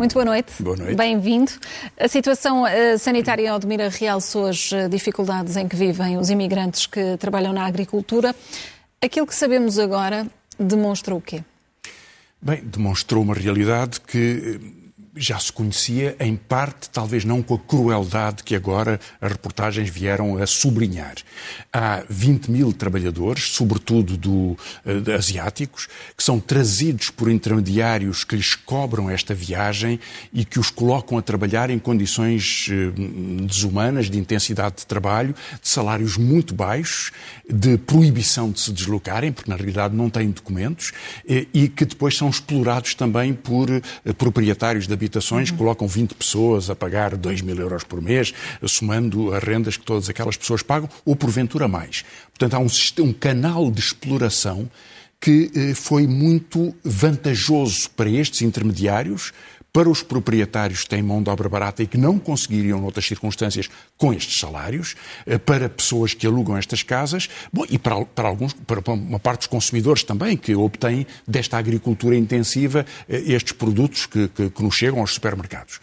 Muito boa noite. Boa noite. Bem-vindo. A situação uh, sanitária em Odmira realçou as uh, dificuldades em que vivem os imigrantes que trabalham na agricultura. Aquilo que sabemos agora demonstra o quê? Bem, demonstrou uma realidade que já se conhecia, em parte, talvez não com a crueldade que agora as reportagens vieram a sublinhar. Há 20 mil trabalhadores, sobretudo do, uh, de asiáticos, que são trazidos por intermediários que lhes cobram esta viagem e que os colocam a trabalhar em condições uh, desumanas, de intensidade de trabalho, de salários muito baixos, de proibição de se deslocarem, porque na realidade não têm documentos, uh, e que depois são explorados também por proprietários habitações, uhum. colocam 20 pessoas a pagar 2 mil euros por mês, somando as rendas que todas aquelas pessoas pagam, ou porventura mais. Portanto, há um, um canal de exploração que eh, foi muito vantajoso para estes intermediários, para os proprietários que têm mão de obra barata e que não conseguiriam, noutras circunstâncias, com estes salários, eh, para pessoas que alugam estas casas, bom, e para, para, alguns, para uma parte dos consumidores também, que obtêm desta agricultura intensiva eh, estes produtos que, que, que nos chegam aos supermercados.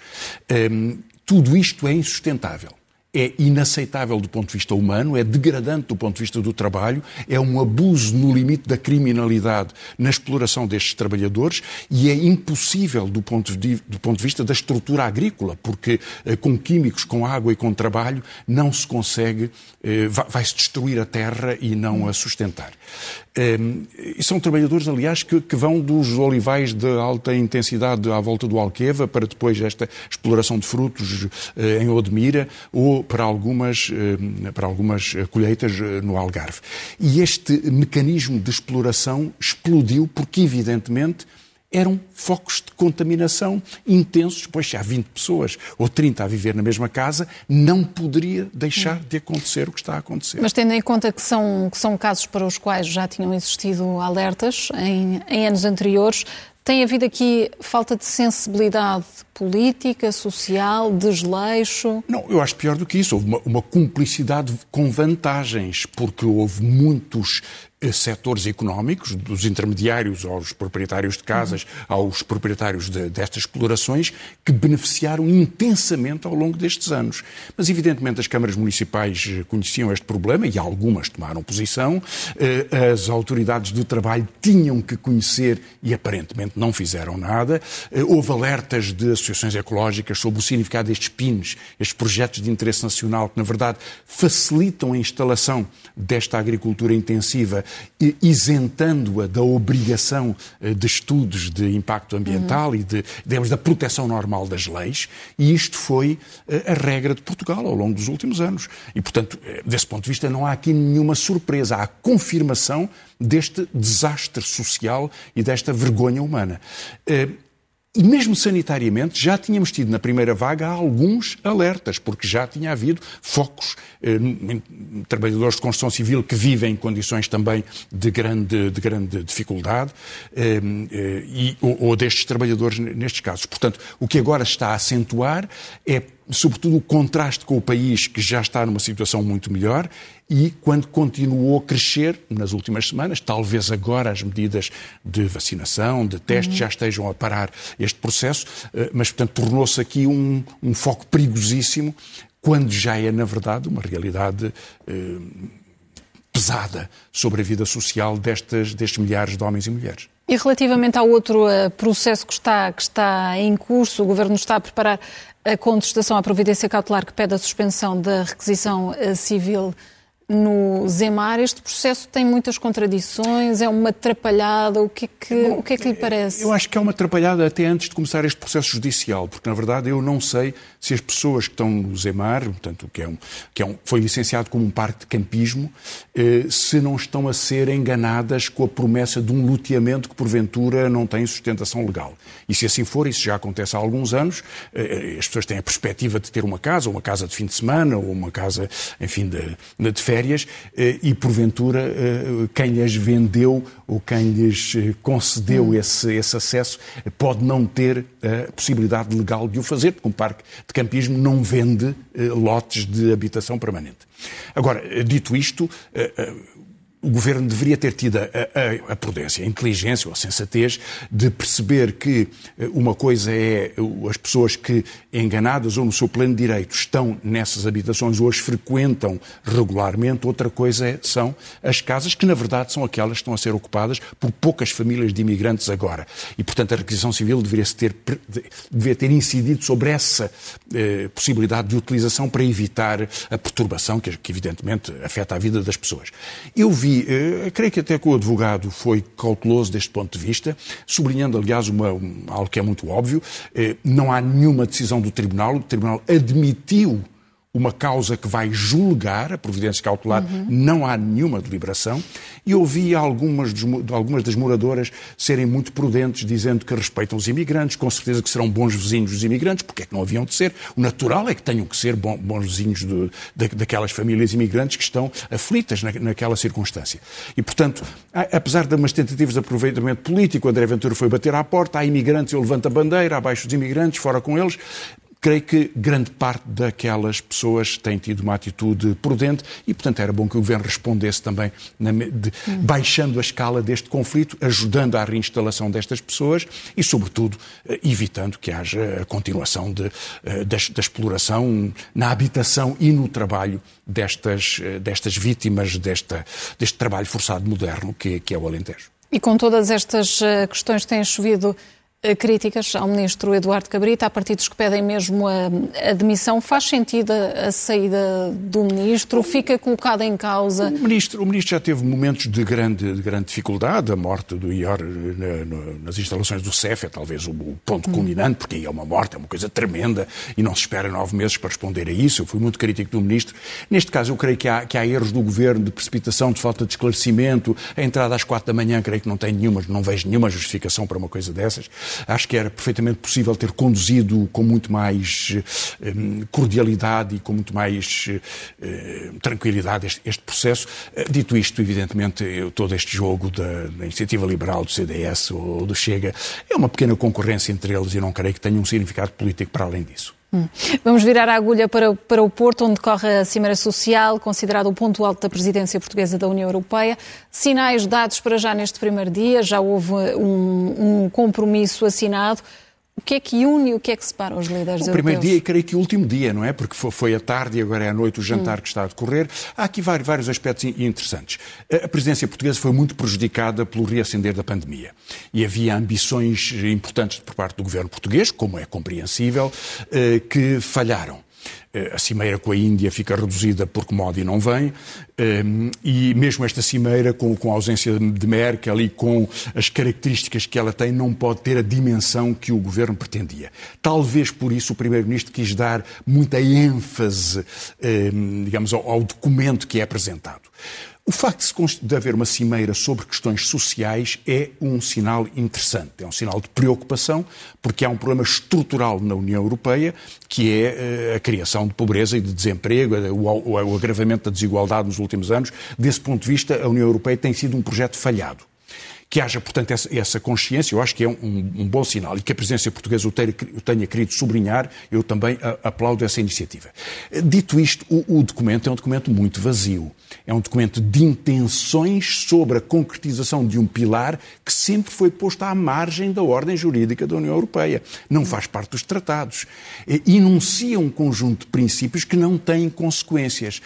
Um, tudo isto é insustentável é inaceitável do ponto de vista humano, é degradante do ponto de vista do trabalho, é um abuso no limite da criminalidade na exploração destes trabalhadores e é impossível do ponto de, do ponto de vista da estrutura agrícola, porque eh, com químicos, com água e com trabalho não se consegue, vai-se destruir a terra e não a sustentar. Ehm, e são trabalhadores, aliás, que, que, vão dos olivais de alta intensidade à volta do Alqueva para depois esta exploração de frutos eh, em Odmira ou para algumas, eh, para algumas colheitas eh, no Algarve. E este mecanismo de exploração explodiu porque, evidentemente, eram focos de contaminação intensos, pois se há 20 pessoas ou 30 a viver na mesma casa, não poderia deixar de acontecer o que está a acontecer. Mas tendo em conta que são, que são casos para os quais já tinham existido alertas em, em anos anteriores, tem havido aqui falta de sensibilidade política, social, desleixo? Não, eu acho pior do que isso. Houve uma, uma cumplicidade com vantagens, porque houve muitos setores económicos, dos intermediários aos proprietários de casas, aos proprietários de, destas explorações, que beneficiaram intensamente ao longo destes anos. Mas, evidentemente, as câmaras municipais eh, conheciam este problema e algumas tomaram posição. Eh, as autoridades do trabalho tinham que conhecer e, aparentemente, não fizeram nada. Houve alertas de associações ecológicas sobre o significado destes PINs, estes projetos de interesse nacional, que, na verdade, facilitam a instalação desta agricultura intensiva isentando-a da obrigação eh, de estudos de impacto ambiental uhum. e de, digamos, da proteção normal das leis, e isto foi eh, a regra de Portugal ao longo dos últimos anos. E, portanto, eh, desse ponto de vista, não há aqui nenhuma surpresa, há a confirmação deste desastre social e desta vergonha humana. E mesmo sanitariamente, já tínhamos tido na primeira vaga alguns alertas, porque já tinha havido focos, eh, trabalhadores de construção civil que vivem em condições também de grande, de grande dificuldade, eh, eh, e, ou, ou destes trabalhadores nestes casos. Portanto, o que agora está a acentuar é sobretudo o contraste com o país que já está numa situação muito melhor e quando continuou a crescer nas últimas semanas, talvez agora as medidas de vacinação, de testes uhum. já estejam a parar este processo, eh, mas portanto tornou-se aqui um, um, foco perigosíssimo quando já é na verdade uma realidade eh, pesada sobre a vida social destes, destes milhares de homens e mulheres. E relativamente ao outro uh, processo que está, que está em curso, o Governo está a preparar a contestação à providência cautelar que pede a suspensão da requisição uh, civil no Zemar, este processo tem muitas contradições, é uma atrapalhada, o que é que, Bom, o que, é que lhe parece? Eu acho que é uma atrapalhada até antes de começar este processo judicial, porque na verdade eu não sei se as pessoas que estão no Zemar, portanto, que, é um, que é um, foi licenciado como um parque de campismo, eh, se não estão a ser enganadas com a promessa de um luteamento que porventura não tem sustentação legal. E se assim for, isso já acontece há alguns anos, eh, as pessoas têm a perspectiva de ter uma casa, ou uma casa de fim de semana, ou uma casa, enfim, de, de férias, férias eh, e, porventura, eh, quem lhes vendeu ou quem lhes eh, concedeu hum. esse, esse acesso pode não ter a possibilidade legal de o fazer, porque um parque de campismo não vende lotes de habitação permanente. Agora, dito isto, o governo deveria ter tido a, a, a, prudência, a inteligência ou a sensatez de perceber que eh, uma coisa é as pessoas que, enganadas ou no seu plano de direito, estão nessas habitações ou as frequentam regularmente, outra coisa é, são as casas que, na verdade, são aquelas que estão a ser ocupadas por poucas famílias de imigrantes agora. E, portanto, a requisição civil deveria ter, deveria ter incidido sobre essa eh, possibilidade de utilização para evitar a perturbação que, que, evidentemente, afeta a vida das pessoas. Eu vi vi, eh, creio que até que o advogado foi cauteloso deste ponto de vista, sublinhando, aliás, uma, um, algo que é muito óbvio, eh, não há nenhuma decisão do Tribunal, o Tribunal admitiu uma causa que vai julgar a providência cautelar, uhum. não há nenhuma deliberação. E ouvi algumas, algumas das moradoras serem muito prudentes, dizendo que respeitam os imigrantes, com certeza que serão bons vizinhos dos imigrantes, porque é que não haviam de ser. O natural é que tenham que ser bons vizinhos de, de, daquelas famílias imigrantes que estão aflitas na, naquela circunstância. E, portanto, apesar de umas tentativas de aproveitamento político, André Ventura foi bater à porta, há imigrantes, eu levanto a bandeira, abaixo dos imigrantes, fora com eles creio que grande parte daquelas pessoas tem tido uma atitude prudente e, portanto, era bom que o Governo respondesse também, na, de, hum. baixando a escala deste conflito, ajudando à reinstalação destas pessoas e, sobretudo, eh, evitando que haja a continuação de, eh, da, da, exploração na habitação e no trabalho destas, eh, destas vítimas desta, deste trabalho forçado moderno que, que é o Alentejo. E com todas estas questões que têm chovido críticas ao ministro Eduardo Cabrita, há partidos que pedem mesmo a, demissão. Faz sentido a, saída do ministro? Fica colocada em causa? O ministro, o ministro já teve momentos de grande, de grande dificuldade. A morte do IOR na, nas instalações do CEF é talvez o, o ponto culminante, porque aí é uma morte, é uma coisa tremenda e não se espera nove meses para responder a isso. Eu fui muito crítico do ministro. Neste caso, eu creio que há, que há erros do governo de precipitação, de falta de esclarecimento. A entrada às quatro da manhã, creio que não tem nenhuma, não vejo nenhuma justificação para uma coisa dessas. Acho que era perfeitamente possível ter conduzido com muito mais eh, cordialidade e com muito mais eh, tranquilidade este, este processo. Eh, dito isto, evidentemente, todo este jogo da, da, Iniciativa Liberal, do CDS ou do Chega é uma pequena concorrência entre eles e não creio que tenha um significado político para além disso. Hum. Vamos virar a agulha para, para o Porto, onde decorre a Cimeira Social, considerado o ponto alto da presidência portuguesa da União Europeia. Sinais dados para já neste primeiro dia, já houve um, um compromisso assinado. O que é que une e o que é que separa os líderes o europeus? O primeiro dia e creio que o último dia, não é? Porque foi a tarde e agora é a noite o jantar hum. que está a decorrer. Há aqui vários aspectos interessantes. A presidência portuguesa foi muito prejudicada pelo reacender da pandemia. E havia ambições importantes por parte do governo português, como é compreensível, eh, que falharam. Eh, a cimeira com a Índia fica reduzida porque Modi não vem, ehm, e mesmo esta cimeira, com, a ausência de Merkel e com as características que ela tem, não pode ter a dimensão que o governo pretendia. Talvez por isso o Primeiro-Ministro quis dar muita ênfase, ehm, digamos, ao documento que é apresentado. O facto de haver uma cimeira sobre questões sociais é um sinal interessante, é um sinal de preocupação, porque há um problema estrutural na União Europeia, que é eh, a criação de pobreza e de desemprego, o agravamento da desigualdade nos últimos anos. Desse ponto de vista, a União Europeia tem sido um projeto falhado. Que haja, portanto, essa, essa consciência, eu acho que é um, um, bom sinal e que a presidência portuguesa o tenha, o tenha querido sublinhar, eu também a, aplaudo essa iniciativa. Dito isto, o, o documento é um documento muito vazio. É um documento de intenções sobre a concretização de um pilar que sempre foi posto à margem da ordem jurídica da União Europeia. Não faz parte dos tratados. Enuncia um conjunto de princípios que não têm consequências.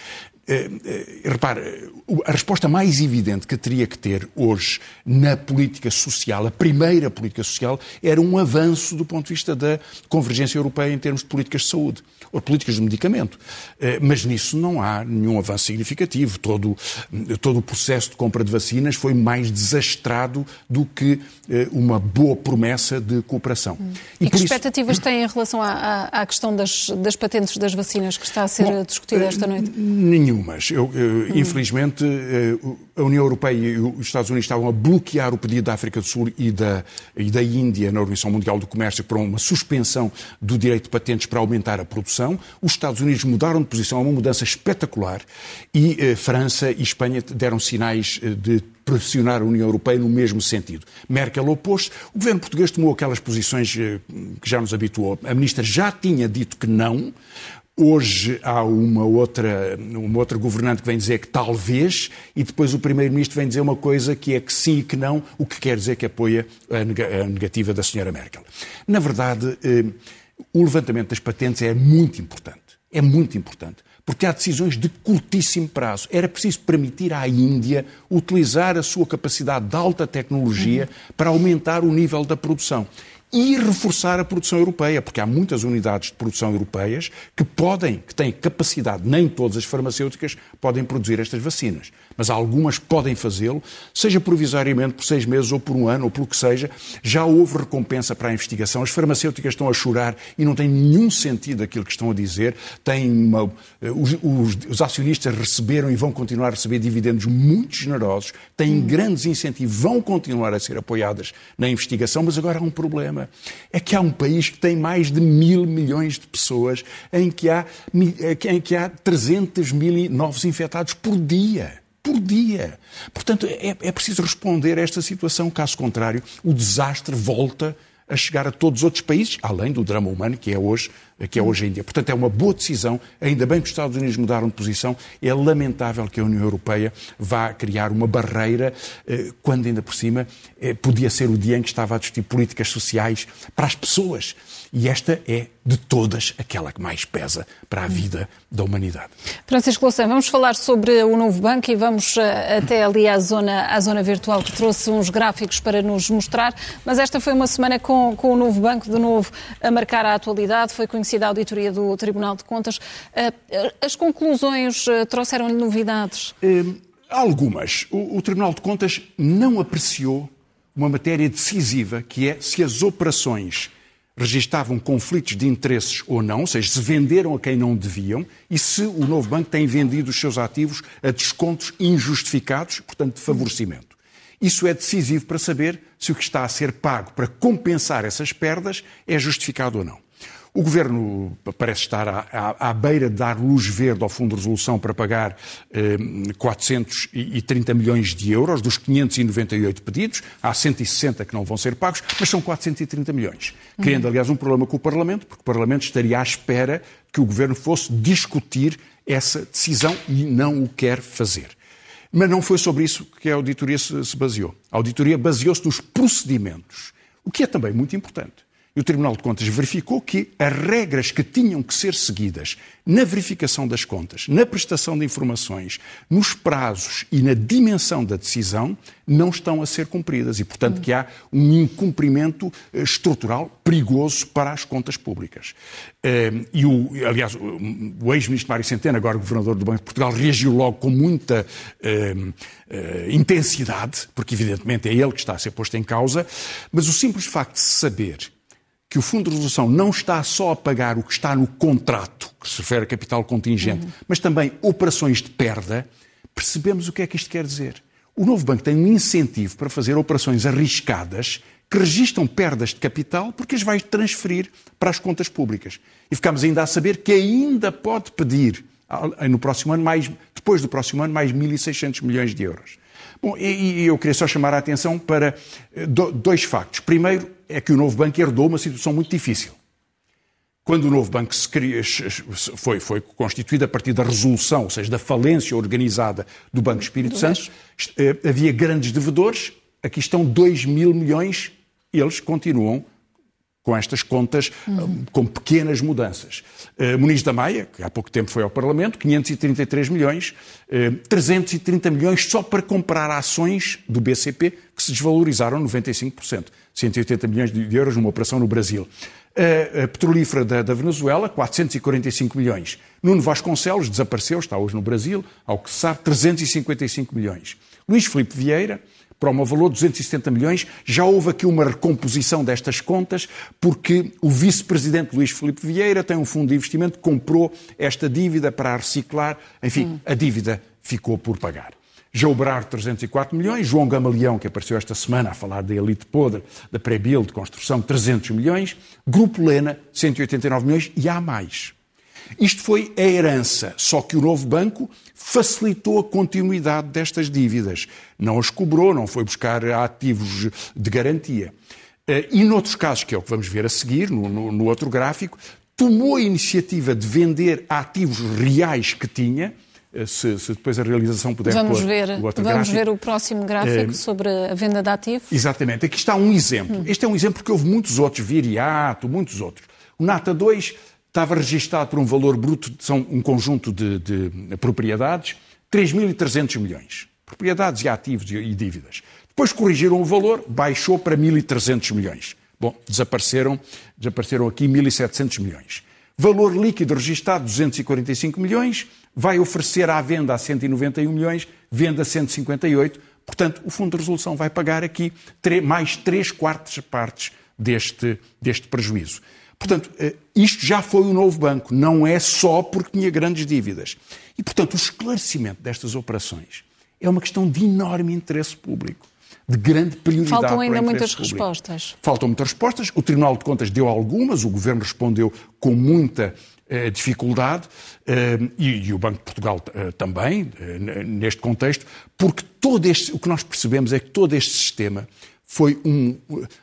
Eh, eh, repare, a resposta mais evidente que teria que ter hoje na política social, a primeira política social, era um avanço do ponto de vista da convergência europeia em termos de políticas de saúde ou políticas de medicamento. Eh, mas nisso não há nenhum avanço significativo. Todo, todo o processo de compra de vacinas foi mais desastrado do que uma boa promessa de cooperação. Hum. E, e que expectativas isso... têm em relação à, à, questão das, das patentes das vacinas que está a ser Bom, discutida esta noite? Nenhum nenhumas. Eu, eu, hum. Infelizmente, eh, a União Europeia e os Estados Unidos estavam a bloquear o pedido da África do Sul e da, e da Índia na Organização Mundial do Comércio para uma suspensão do direito de patentes para aumentar a produção. Os Estados Unidos mudaram de posição, é uma mudança espetacular. E eh, França e Espanha deram sinais eh, de pressionar a União Europeia no mesmo sentido. Merkel opôs-se. O governo português tomou aquelas posições que já nos habituou. A ministra já tinha dito que não Hoje há uma outra, uma outra governante que vem dizer que talvez, e depois o Primeiro-Ministro vem dizer uma coisa que é que sim e que não, o que quer dizer que apoia a negativa da Sra. Merkel. Na verdade, eh, o levantamento das patentes é muito importante. É muito importante. Porque há decisões de curtíssimo prazo. Era preciso permitir à Índia utilizar a sua capacidade de alta tecnologia para aumentar o nível da produção e reforçar a produção europeia, porque há muitas unidades de produção europeias que podem, que têm capacidade, nem todas as farmacêuticas podem produzir estas vacinas, mas algumas podem fazê-lo, seja provisoriamente por seis meses ou por um ano ou pelo que seja. Já houve recompensa para a investigação. As farmacêuticas estão a chorar e não tem nenhum sentido aquilo que estão a dizer. Tem uma, os, os, os, acionistas receberam e vão continuar a receber dividendos muito generosos, têm hum. grandes incentivos, vão continuar a ser apoiadas na investigação, mas agora há um problema é que há um país que tem mais de mil milhões de pessoas em que há, em que há 300 mil novos infectados por dia por dia. Portanto, é, é, preciso responder a esta situação, caso contrário, o desastre volta a chegar a todos os outros países, além do drama humano que é hoje, que é hoje em dia. Portanto, é uma boa decisão, ainda bem que os Estados Unidos mudaram de posição, é lamentável que a União Europeia vá criar uma barreira, eh, quando ainda por cima eh, podia ser o dia em que estava a discutir políticas sociais para as pessoas. E esta é, de todas, aquela que mais pesa para a vida da humanidade. Francisco Louçã, vamos falar sobre o novo banco e vamos eh, até ali à zona, à zona virtual que trouxe uns gráficos para nos mostrar. Mas esta foi uma semana com, com o novo banco de novo a marcar a atualidade. Foi conhecida a auditoria do Tribunal de Contas. Eh, as conclusões eh, trouxeram-lhe novidades? Algumas. O, o Tribunal de Contas não apreciou uma matéria decisiva, que é se as operações registavam conflitos de interesses ou não, ou seja, se venderam a quem não deviam e se o novo banco tem vendido os seus ativos a descontos injustificados, portanto, de favorecimento. Isso é decisivo para saber se o que está a ser pago para compensar essas perdas é justificado ou não. O Governo parece estar à, à, à, beira de dar luz verde ao Fundo de Resolução para pagar eh, 430 milhões de euros dos 598 pedidos. Há 160 que não vão ser pagos, mas são 430 milhões. Criando, aliás, um problema com o Parlamento, porque o Parlamento estaria à espera que o Governo fosse discutir essa decisão e não o quer fazer. Mas não foi sobre isso que a auditoria se, se baseou. A auditoria baseou-se nos procedimentos, o que é também muito importante. E o Tribunal de Contas verificou que as regras que tinham que ser seguidas na verificação das contas, na prestação de informações, nos prazos e na dimensão da decisão não estão a ser cumpridas e, portanto, que há um incumprimento eh, estrutural perigoso para as contas públicas. Eh, e, o, aliás, o ex-ministro Mário Centeno, agora governador do Banco de Portugal, reagiu logo com muita eh, intensidade, porque, evidentemente, é ele que está a ser posto em causa, mas o simples facto de saber que o Fundo de Resolução não está só a pagar o que está no contrato, que se refere a capital contingente, uhum. mas também operações de perda, percebemos o que é que isto quer dizer. O novo banco tem um incentivo para fazer operações arriscadas que registram perdas de capital porque as vai transferir para as contas públicas. E ficamos ainda a saber que ainda pode pedir no próximo ano mais, depois do próximo ano mais 1.600 milhões de euros. Bom, e, eu queria só chamar a atenção para eh, dois factos. Primeiro, é que o novo banco herdou uma situação muito difícil. Quando o novo banco cria, foi, foi, constituído a partir da resolução, ou seja, da falência organizada do Banco Espírito Santo, eh, havia grandes devedores, aqui estão 2 mil milhões, eles continuam com estas contas, uhum. com pequenas mudanças. Uh, Muniz da Maia, que há pouco tempo foi ao Parlamento, 533 milhões, uh, 330 milhões só para comprar ações do BCP, que se desvalorizaram 95%. 180 milhões de euros numa operação no Brasil. A, a petrolífera da, da, Venezuela, 445 milhões. Nuno Vasconcelos desapareceu, está hoje no Brasil, ao que se sabe, 355 milhões. Luís Filipe Vieira, para um valor de 270 milhões. Já houve aqui uma recomposição destas contas, porque o vice-presidente Luís Filipe Vieira tem um fundo de investimento que comprou esta dívida para a reciclar. Enfim, hum. a dívida ficou por pagar. João Berardo, 304 milhões. João Gamaleão, que apareceu esta semana a falar da elite podre, da pré-build, de construção, 300 milhões. Grupo Lena, 189 milhões. E há mais. Isto foi a herança, só que o novo banco facilitou a continuidade destas dívidas. Não as cobrou, não foi buscar ativos de garantia. Eh, e noutros casos, que é o que vamos ver a seguir, no, no, no outro gráfico, tomou a iniciativa de vender ativos reais que tinha, eh, se, se, depois a realização puder vamos pôr ver, o outro Vamos gráfico. ver o próximo gráfico é, sobre a venda de ativos. Exatamente. Aqui está um exemplo. Hum. Este é um exemplo que houve muitos outros, Viriato, muitos outros. O Nata 2 estava registado por um valor bruto, são um conjunto de, de propriedades, 3.300 milhões. Propriedades e ativos e dívidas. Depois corrigiram o valor, baixou para 1.300 milhões. Bom, desapareceram, desapareceram aqui 1.700 milhões. Valor líquido registado 245 milhões, vai oferecer à venda a 191 milhões, venda 158. Portanto, o Fundo de Resolução vai pagar aqui mais 3 quartas partes deste, deste prejuízo. Portanto, eh, isto já foi o novo banco, não é só porque tinha grandes dívidas. E, portanto, o esclarecimento destas operações é uma questão de enorme interesse público, de grande prioridade. Faltam ainda muitas público. respostas. Faltam muitas respostas. O Tribunal de Contas deu algumas, o Governo respondeu com muita eh, dificuldade, eh, e, e, o Banco de Portugal eh, também, eh, neste contexto, porque todo este, o que nós percebemos é que todo este sistema foi um,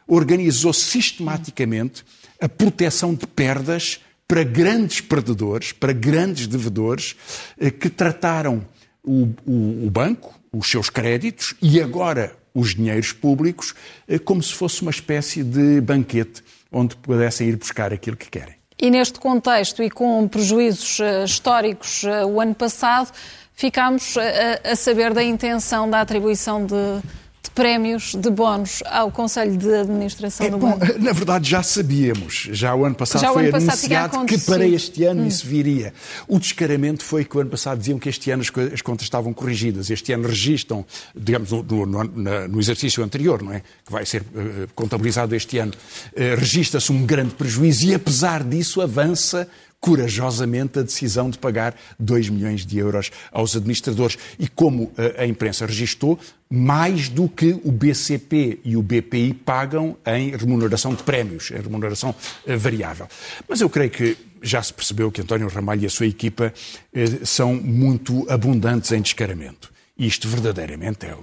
organizou sistematicamente a proteção de perdas para grandes perdedores, para grandes devedores, eh, que trataram o, o, o banco, os seus créditos e agora os dinheiros públicos eh, como se fosse uma espécie de banquete onde pudessem ir buscar aquilo que querem. E neste contexto e com prejuízos eh, históricos o ano passado, ficámos a, a saber da intenção da atribuição de prémios de bónus ao Conselho de Administração é, do Banco? Na verdade, já sabíamos. Já o ano passado já foi ano anunciado que para este ano hum. isso viria. O descaramento foi que o ano passado diziam que este ano as, contas estavam corrigidas. Este ano registram, digamos, no, no, no exercício anterior, não é? Que vai ser uh, contabilizado este ano, uh, registra-se um grande prejuízo e, apesar disso, avança corajosamente a decisão de pagar 2 milhões de euros aos administradores. E como a imprensa registou, mais do que o BCP e o BPI pagam em remuneração de prémios, em remuneração eh, variável. Mas eu creio que já se percebeu que António Ramalho e a sua equipa eh, são muito abundantes em descaramento. Isto verdadeiramente é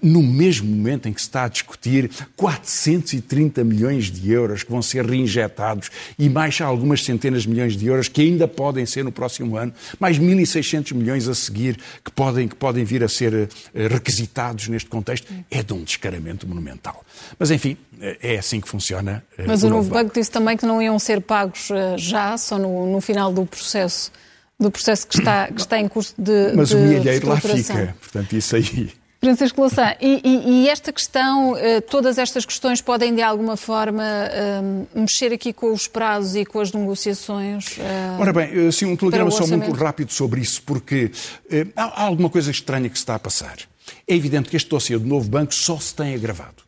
no mesmo momento em que se está a discutir 430 milhões de euros que vão ser reinjetados e mais algumas centenas de milhões de euros que ainda podem ser no próximo ano, mais 1.600 milhões a seguir que podem, que podem vir a ser eh, requisitados neste contexto, é de um descaramento monumental. Mas, enfim, eh, é assim que funciona. Eh, Mas o, o novo banco. banco disse também que não iam ser pagos já, só no, no final do processo do processo que está, que está em curso de Mas de o milheiro lá fica, portanto, isso aí... Francisco Louçã, e, e, e, esta questão, eh, todas estas questões podem de alguma forma eh, mexer aqui com os prazos e com as negociações? Um, Ora bem, assim, um telegrama só muito rápido sobre isso, porque há, há, alguma coisa estranha que se está a passar. É evidente que este dossiê do novo banco só se tem agravado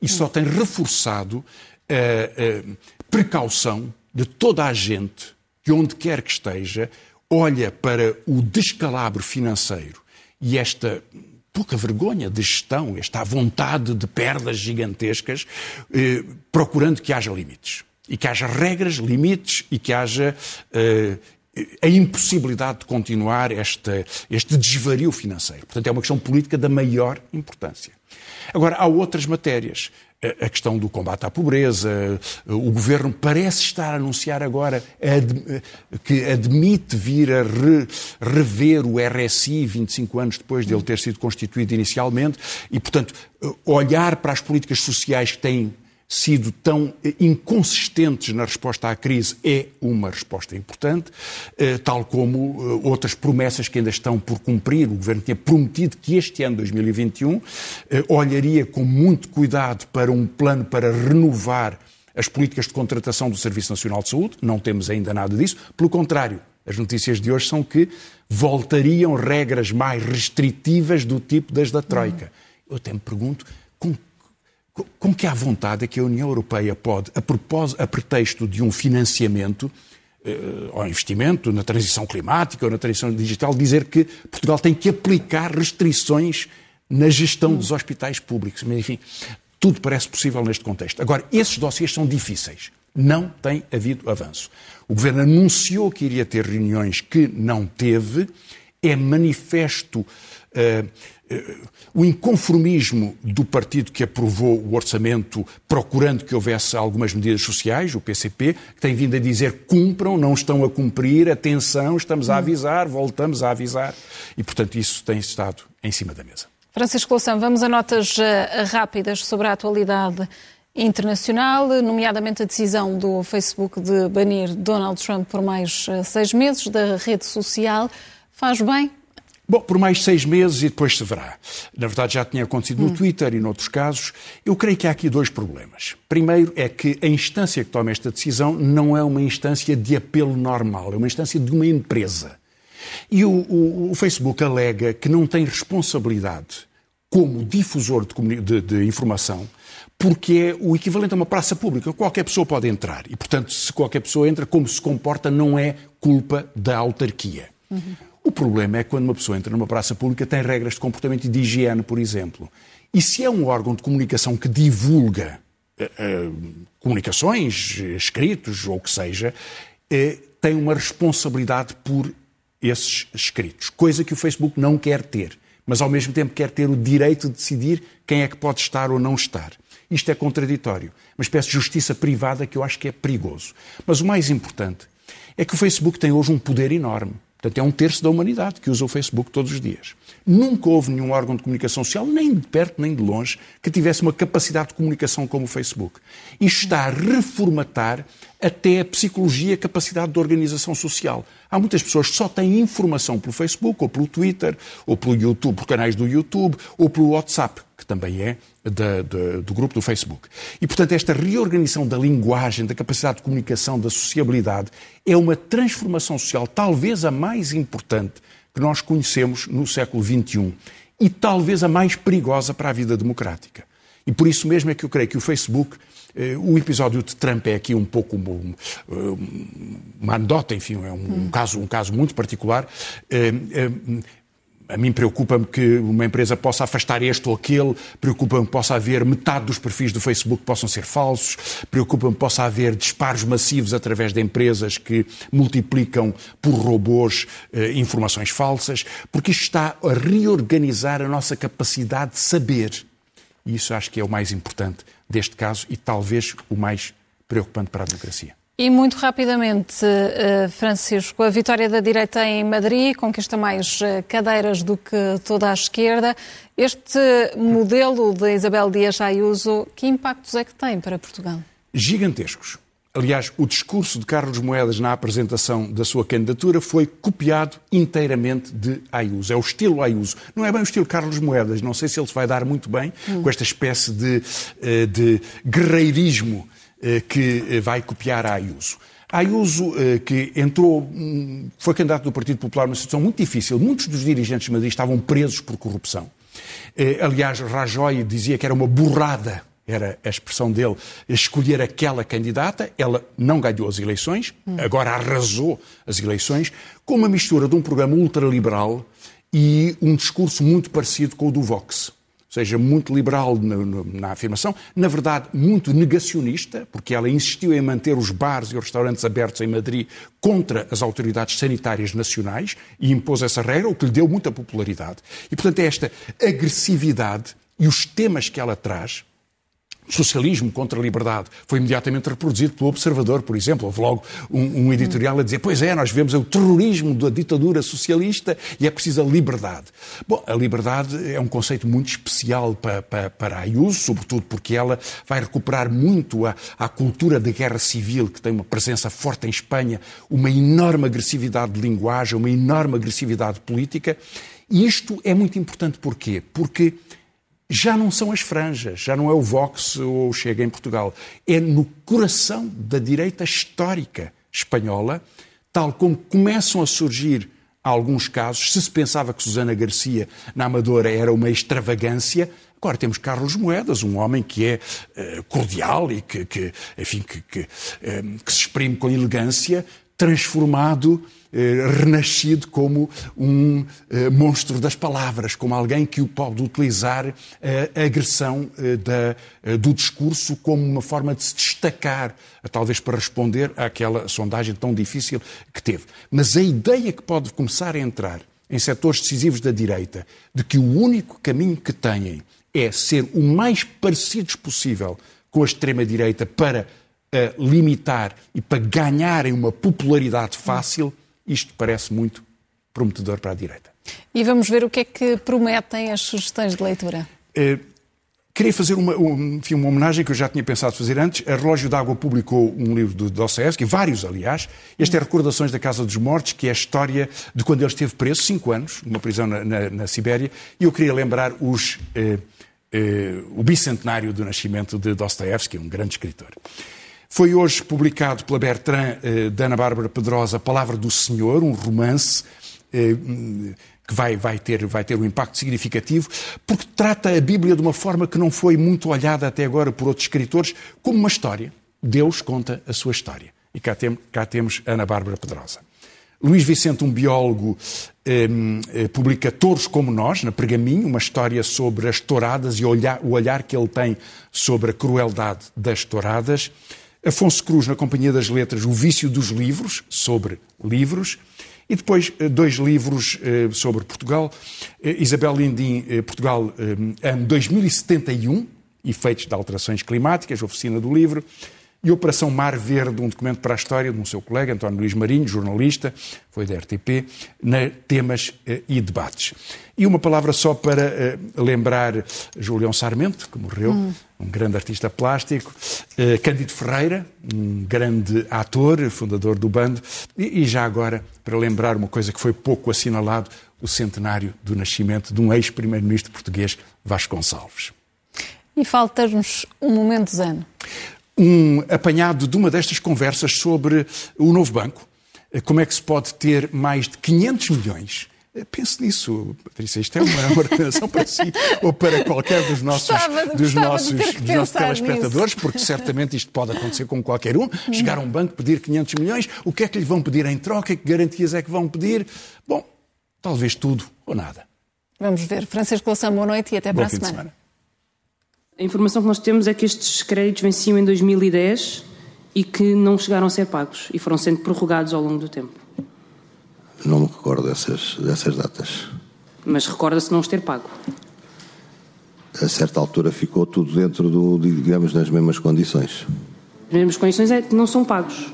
e só tem reforçado a precaução de toda a gente, que onde quer que esteja, olha para o descalabro financeiro e esta pouca vergonha de gestão, esta vontade de perdas gigantescas, eh, procurando que haja limites. E que haja regras, limites e que haja eh, a impossibilidade de continuar esta, este desvario financeiro. Portanto, é uma questão política da maior importância. Agora, há outras matérias a questão do combate à pobreza. O governo parece estar a anunciar agora que admite vir a re, rever o RSI 25 anos depois de ele ter sido constituído inicialmente e, portanto, olhar para as políticas sociais que têm sido tão eh, inconsistentes na resposta à crise é uma resposta importante, eh, tal como eh, outras promessas que ainda estão por cumprir. O Governo tinha prometido que este ano, 2021, olharia com muito cuidado para um plano para renovar as políticas de contratação do Serviço Nacional de Saúde. Não temos ainda nada disso. Pelo contrário, as notícias de hoje são que voltariam regras mais restritivas do tipo das da Troika. Eu até me pergunto com como que há vontade é que a União Europeia pode, a, a pretexto de um financiamento eh, ao investimento na transição climática ou na transição digital, dizer que Portugal tem que aplicar restrições na gestão dos hospitais públicos. Mas, enfim, tudo parece possível neste contexto. Agora, esses dossiês são difíceis. Não tem havido avanço. O Governo anunciou que iria ter reuniões que não teve. É manifesto uh, o inconformismo do partido que aprovou o orçamento, procurando que houvesse algumas medidas sociais, o PCP, que tem vindo a dizer cumpram, não estão a cumprir, atenção, estamos a avisar, voltamos a avisar. E, portanto, isso tem estado em cima da mesa. Francisco Louçã, vamos a notas uh, rápidas sobre a atualidade internacional, nomeadamente a decisão do Facebook de banir Donald Trump por mais uh, seis meses da rede social. Faz bem? Bom, por mais seis meses e depois se verá. Na verdade, já tinha acontecido no hum. Twitter e noutros casos. Eu creio que há aqui dois problemas. Primeiro é que a instância que toma esta decisão não é uma instância de apelo normal, é uma instância de uma empresa. E o, o, o Facebook alega que não tem responsabilidade como difusor de, de, de, informação, porque é o equivalente a uma praça pública. Qualquer pessoa pode entrar. E, portanto, se qualquer pessoa entra, como se comporta, não é culpa da autarquia. Uhum. O problema é quando uma pessoa entra numa praça pública, tem regras de comportamento e de higiene, por exemplo. E se é um órgão de comunicação que divulga uh, uh, comunicações, escritos ou o que seja, uh, tem uma responsabilidade por esses escritos, coisa que o Facebook não quer ter mas ao mesmo tempo quer ter o direito de decidir quem é que pode estar ou não estar. Isto é contraditório, uma espécie de justiça privada que eu acho que é perigoso. Mas o mais importante é que o Facebook tem hoje um poder enorme. Portanto, é um terço da humanidade que usa o Facebook todos os dias. Nunca houve nenhum órgão de comunicação social, nem de perto nem de longe, que tivesse uma capacidade de comunicação como o Facebook. Isto está a reformatar até a psicologia a capacidade de organização social. Há muitas pessoas que só têm informação pelo Facebook, ou pelo Twitter, ou pelo YouTube, por canais do YouTube, ou pelo WhatsApp, que também é da, da, do grupo do Facebook. E, portanto, esta reorganização da linguagem, da capacidade de comunicação, da sociabilidade, é uma transformação social, talvez a mais importante que nós conhecemos no século XXI e talvez a mais perigosa para a vida democrática. E por isso mesmo é que eu creio que o Facebook, eh, o episódio de Trump é aqui um pouco um, uma anedota, enfim, é um, um, caso, um caso muito particular. Eh, eh, a mim preocupa-me que uma empresa possa afastar este ou aquele, preocupa-me que possa haver metade dos perfis do Facebook que possam ser falsos, preocupa-me que possa haver disparos massivos através de empresas que multiplicam por robôs eh, informações falsas, porque isto está a reorganizar a nossa capacidade de saber. E isso acho que é o mais importante deste caso e talvez o mais preocupante para a democracia. E muito rapidamente, eh, Francisco, a vitória da direita em Madrid conquista mais eh, cadeiras do que toda a esquerda. Este modelo de Isabel Dias Ayuso, que impactos é que tem para Portugal? Gigantescos. Aliás, o discurso de Carlos Moedas na apresentação da sua candidatura foi copiado inteiramente de Ayuso. É o estilo Ayuso. Não é bem o estilo Carlos Moedas. Não sei se ele se vai dar muito bem hum. com esta espécie de, eh, de guerreirismo que eh, vai copiar a Ayuso. Ayuso, eh, que entrou, hum, foi candidato do Partido Popular numa situação muito difícil. Muitos dos dirigentes de Madrid estavam presos por corrupção. Aliás, Rajoy dizia que era uma burrada, era a expressão dele, escolher aquela candidata. Ela não ganhou as eleições, agora arrasou as eleições, com uma mistura de um programa ultraliberal e um discurso muito parecido com o do Vox seja muito liberal na, na, afirmação, na verdade muito negacionista, porque ela insistiu em manter os bares e os restaurantes abertos em Madrid contra as autoridades sanitárias nacionais e impôs essa regra, o que lhe deu muita popularidade. E, portanto, é esta agressividade e os temas que ela traz socialismo contra a liberdade foi imediatamente reproduzido pelo Observador, por exemplo. Houve logo um, um, editorial a dizer: pois é, nós vemos o terrorismo da ditadura socialista e é preciso a liberdade. Bom, a liberdade é um conceito muito especial para, para, para a Ayuso, sobretudo porque ela vai recuperar muito a, a cultura da guerra civil, que tem uma presença forte em Espanha, uma enorme agressividade de linguagem, uma enorme agressividade política. E isto é muito importante porquê? Porque já não são as franjas, já não é o Vox ou o Chega em Portugal. É no coração da direita histórica espanhola, tal como começam a surgir alguns casos. Se se pensava que Susana Garcia na Amadora era uma extravagância, Agora temos Carlos Moedas, um homem que é uh, cordial e que, que enfim, que, que, uh, que, se exprime com elegância, transformado eh, renascido como um eh, monstro das palavras, como alguém que pode utilizar eh, a agressão do discurso como uma forma de se destacar, talvez para responder àquela sondagem tão difícil que teve. Mas a ideia que pode começar a entrar em setores decisivos da direita, de que o único caminho que têm é ser o mais parecidos possível com a extrema-direita para uh, limitar e para ganharem uma popularidade fácil, isto parece muito prometedor para a direita. E vamos ver o que é que prometem as sugestões de leitura. Uh, Queria fazer uma, um, enfim, uma homenagem que eu já tinha pensado fazer antes. A Relógio d'Água publicou um livro do Dostoevsky, vários, aliás. Este é Recordações da Casa dos Mortos, que é a história de quando ele esteve preso, cinco anos, numa prisão na, na, na Sibéria. E eu queria lembrar os, eh, eh, o bicentenário do nascimento de Dostoevsky, um grande escritor. Foi hoje publicado pela Bertrand, eh, da Ana Bárbara Pedrosa, Palavra do Senhor, um romance eh, que vai, vai, ter, vai ter um impacto significativo, porque trata a Bíblia de uma forma que não foi muito olhada até agora por outros escritores, como uma história. Deus conta a sua história. E cá, tem, cá temos Ana Bárbara Pedrosa. Luís Vicente, um biólogo, eh, publica Touros como Nós, na Pergaminho, uma história sobre as touradas e o olhar, o olhar que ele tem sobre a crueldade das touradas. Afonso Cruz, na Companhia das Letras, O Vício dos Livros, sobre livros. E depois eh, dois livros eh, sobre Portugal. Eh, Isabel Lindim, Portugal, ano 2071, Efeitos de Alterações Climáticas, Oficina do Livro. E Operação Mar Verde, um documento para a história de um seu colega, António Luís Marinho, jornalista, foi da RTP, na temas e debates. E uma palavra só para lembrar Julião Sarmento, que morreu, hum um grande artista plástico, uh, Cândido Ferreira, um grande ator, fundador do bando, e, e, já agora, para lembrar uma coisa que foi pouco assinalado, o centenário do nascimento de um ex-primeiro-ministro português, Vasconcelos. E falta-nos um momento zen. Um apanhado de uma destas conversas sobre o novo banco. Eh, como é que se pode ter mais de 500 milhões eh, pense nisso, Patrícia, isto é uma recomendação para si ou para qualquer dos nossos, gostava, dos gostava nossos, dos nossos telespectadores, nisso. porque certamente isto pode acontecer com qualquer um. Chegar a um banco, pedir 500 milhões, o que é que lhe vão pedir em troca? Que garantias é que vão pedir? Bom, talvez tudo ou nada. Vamos ver. Francisco Lação, boa noite e até para a semana. semana. A informação que nós temos é que estes créditos venciam em 2010 e que não chegaram a ser pagos e foram sendo prorrogados ao longo do tempo. Não me recordo dessas, dessas datas. Mas recorda-se não os ter pago? A certa altura ficou tudo dentro do, digamos, nas mesmas condições. As mesmas condições é que não são pagos.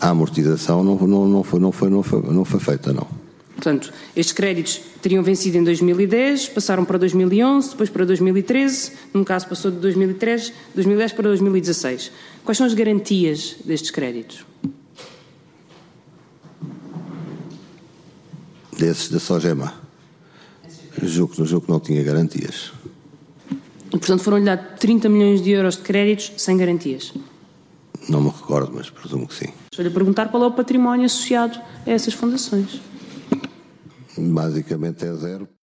A amortização não, não, não, foi, não, foi, não, foi, não foi feita, não. Portanto, estes créditos teriam vencido em 2010, passaram para 2011, depois para 2013, num caso passou de 2003, 2010 para 2016. Quais são as garantias destes créditos? desses da Sogema. Julgo, julgo que não tinha garantias. E, portanto, foram-lhe dados 30 milhões de euros de créditos sem garantias? Não me recordo, mas presumo que sim. Estou-lhe a perguntar qual é o património associado a essas fundações. Basicamente é zero.